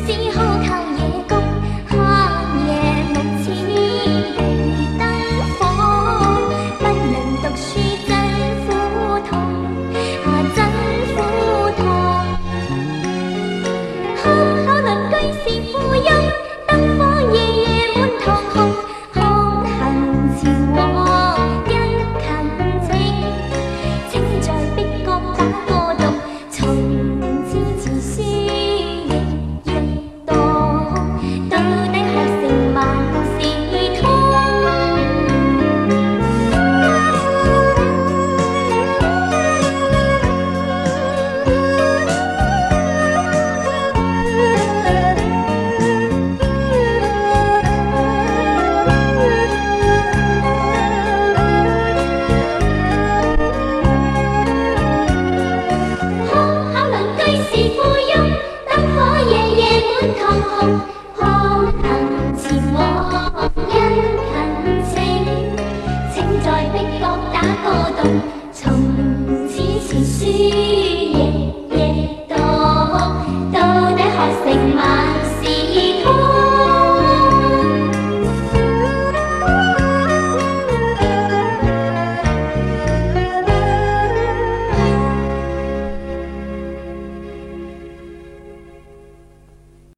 see how 健康。